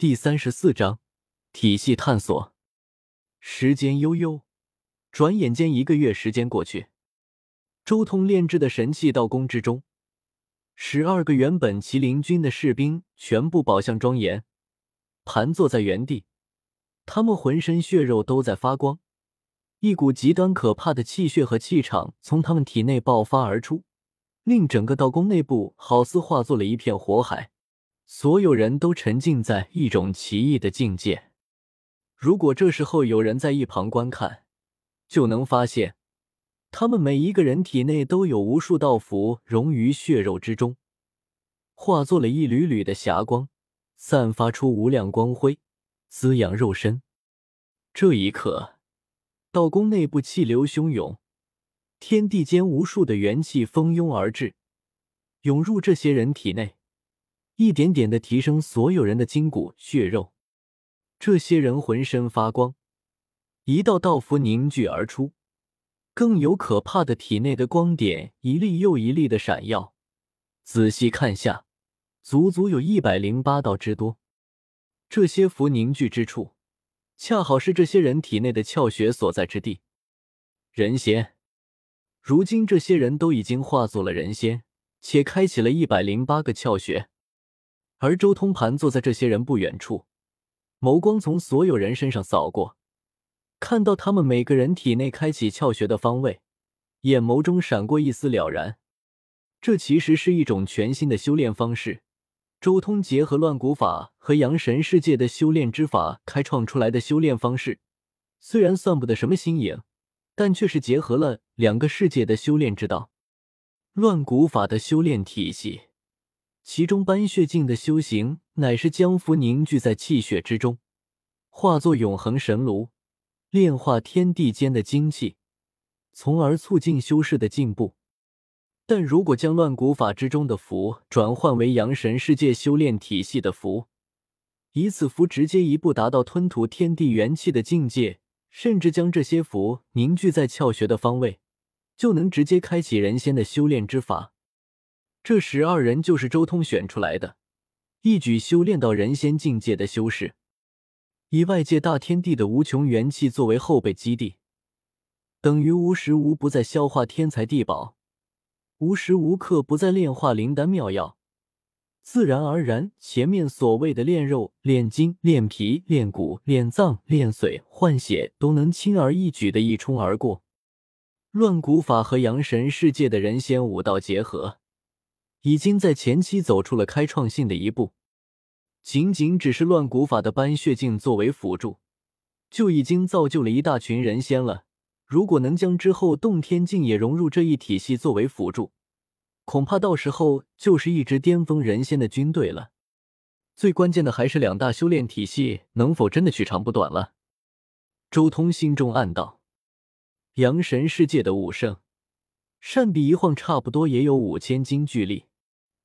第三十四章体系探索。时间悠悠，转眼间一个月时间过去。周通炼制的神器道宫之中，十二个原本麒麟军的士兵全部宝相庄严，盘坐在原地，他们浑身血肉都在发光，一股极端可怕的气血和气场从他们体内爆发而出，令整个道宫内部好似化作了一片火海。所有人都沉浸在一种奇异的境界。如果这时候有人在一旁观看，就能发现，他们每一个人体内都有无数道符融于血肉之中，化作了一缕缕的霞光，散发出无量光辉，滋养肉身。这一刻，道宫内部气流汹涌，天地间无数的元气蜂拥而至，涌入这些人体内。一点点的提升所有人的筋骨血肉，这些人浑身发光，一道道符凝聚而出，更有可怕的体内的光点一粒又一粒的闪耀。仔细看下，足足有一百零八道之多。这些符凝聚之处，恰好是这些人体内的窍穴所在之地。人仙，如今这些人都已经化作了人仙，且开启了一百零八个窍穴。而周通盘坐在这些人不远处，眸光从所有人身上扫过，看到他们每个人体内开启窍穴的方位，眼眸中闪过一丝了然。这其实是一种全新的修炼方式。周通结合乱古法和阳神世界的修炼之法开创出来的修炼方式，虽然算不得什么新颖，但却是结合了两个世界的修炼之道。乱古法的修炼体系。其中斑血境的修行，乃是将符凝聚在气血之中，化作永恒神炉，炼化天地间的精气，从而促进修士的进步。但如果将乱古法之中的符转换为阳神世界修炼体系的符，以此符直接一步达到吞吐天地元气的境界，甚至将这些符凝聚在窍穴的方位，就能直接开启人仙的修炼之法。这十二人就是周通选出来的，一举修炼到人仙境界的修士，以外界大天地的无穷元气作为后备基地，等于无时无不在消化天材地宝，无时无刻不在炼化灵丹妙药，自然而然，前面所谓的炼肉、炼筋、炼皮、炼骨、炼脏、炼髓、换血，都能轻而易举的一冲而过。乱古法和阳神世界的人仙武道结合。已经在前期走出了开创性的一步，仅仅只是乱古法的斑血镜作为辅助，就已经造就了一大群人仙了。如果能将之后洞天镜也融入这一体系作为辅助，恐怕到时候就是一支巅峰人仙的军队了。最关键的还是两大修炼体系能否真的取长补短了。周通心中暗道：阳神世界的武圣，扇臂一晃，差不多也有五千斤巨力。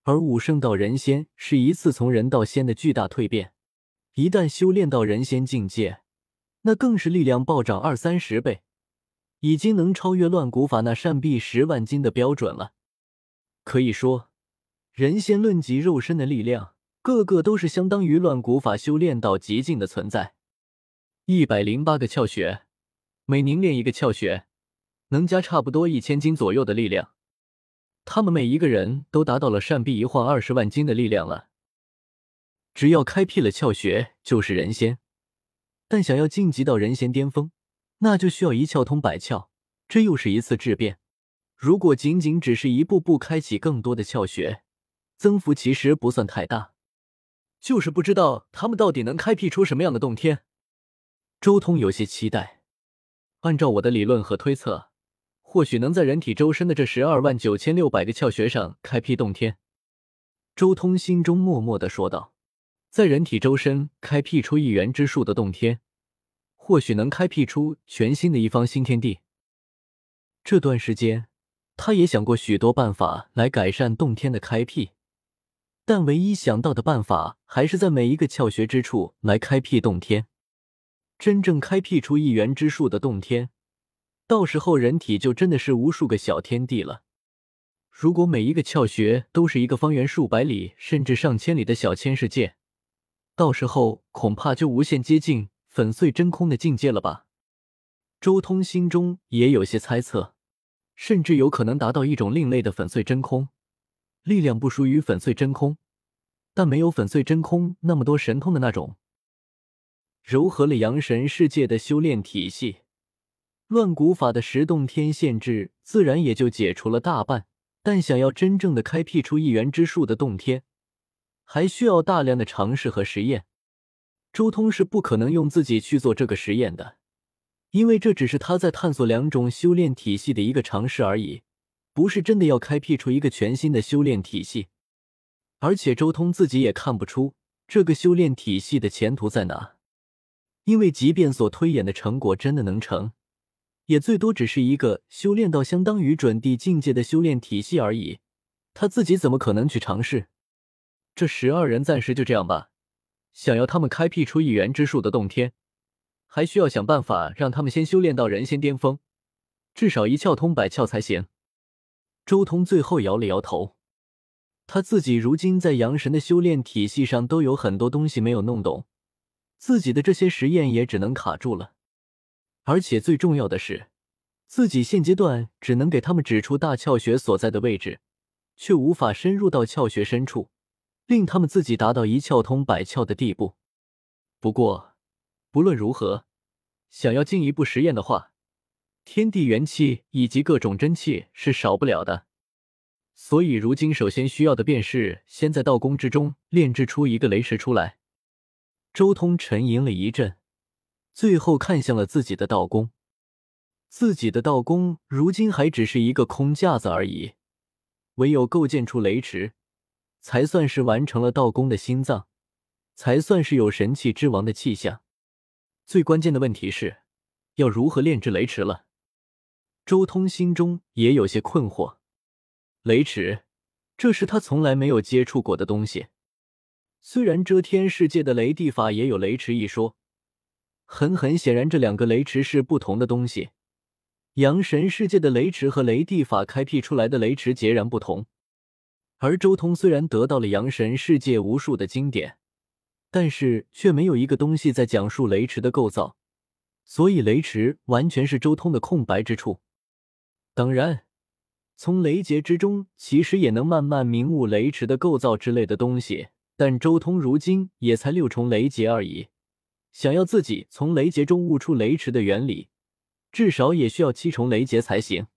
而武圣到人仙是一次从人到仙的巨大蜕变，一旦修炼到人仙境界，那更是力量暴涨二三十倍，已经能超越乱古法那扇臂十万斤的标准了。可以说，人仙论及肉身的力量，个个都是相当于乱古法修炼到极境的存在。一百零八个窍穴，每凝练一个窍穴，能加差不多一千斤左右的力量。他们每一个人都达到了扇臂一晃二十万斤的力量了。只要开辟了窍穴，就是人仙。但想要晋级到人仙巅峰，那就需要一窍通百窍，这又是一次质变。如果仅仅只是一步步开启更多的窍穴，增幅其实不算太大。就是不知道他们到底能开辟出什么样的洞天。周通有些期待。按照我的理论和推测。或许能在人体周身的这十二万九千六百个窍穴上开辟洞天。周通心中默默的说道：“在人体周身开辟出一元之术的洞天，或许能开辟出全新的一方新天地。”这段时间，他也想过许多办法来改善洞天的开辟，但唯一想到的办法还是在每一个窍穴之处来开辟洞天。真正开辟出一元之术的洞天。到时候人体就真的是无数个小天地了。如果每一个窍穴都是一个方圆数百里甚至上千里的小千世界，到时候恐怕就无限接近粉碎真空的境界了吧？周通心中也有些猜测，甚至有可能达到一种另类的粉碎真空，力量不输于粉碎真空，但没有粉碎真空那么多神通的那种。糅合了阳神世界的修炼体系，乱古法的十洞天限制自然也就解除了大半。但想要真正的开辟出一元之术的洞天，还需要大量的尝试和实验。周通是不可能用自己去做这个实验的，因为这只是他在探索两种修炼体系的一个尝试而已，不是真的要开辟出一个全新的修炼体系。而且周通自己也看不出这个修炼体系的前途在哪。因为即便所推演的成果真的能成，也最多只是一个修炼到相当于准地境界的修炼体系而已。他自己怎么可能去尝试？这十二人暂时就这样吧。想要他们开辟出一元之术的洞天，还需要想办法让他们先修炼到人仙巅峰，至少一窍通百窍才行。周通最后摇了摇头，他自己如今在阳神的修炼体系上都有很多东西没有弄懂。自己的这些实验也只能卡住了，而且最重要的是，自己现阶段只能给他们指出大窍穴所在的位置，却无法深入到窍穴深处，令他们自己达到一窍通百窍的地步。不过，不论如何，想要进一步实验的话，天地元气以及各种真气是少不了的。所以，如今首先需要的便是先在道宫之中炼制出一个雷石出来。周通沉吟了一阵，最后看向了自己的道宫。自己的道宫如今还只是一个空架子而已，唯有构建出雷池，才算是完成了道宫的心脏，才算是有神器之王的气象。最关键的问题是，要如何炼制雷池了？周通心中也有些困惑。雷池，这是他从来没有接触过的东西。虽然遮天世界的雷地法也有雷池一说，很很显然这两个雷池是不同的东西。阳神世界的雷池和雷地法开辟出来的雷池截然不同。而周通虽然得到了阳神世界无数的经典，但是却没有一个东西在讲述雷池的构造，所以雷池完全是周通的空白之处。当然，从雷劫之中其实也能慢慢明悟雷池的构造之类的东西。但周通如今也才六重雷劫而已，想要自己从雷劫中悟出雷池的原理，至少也需要七重雷劫才行。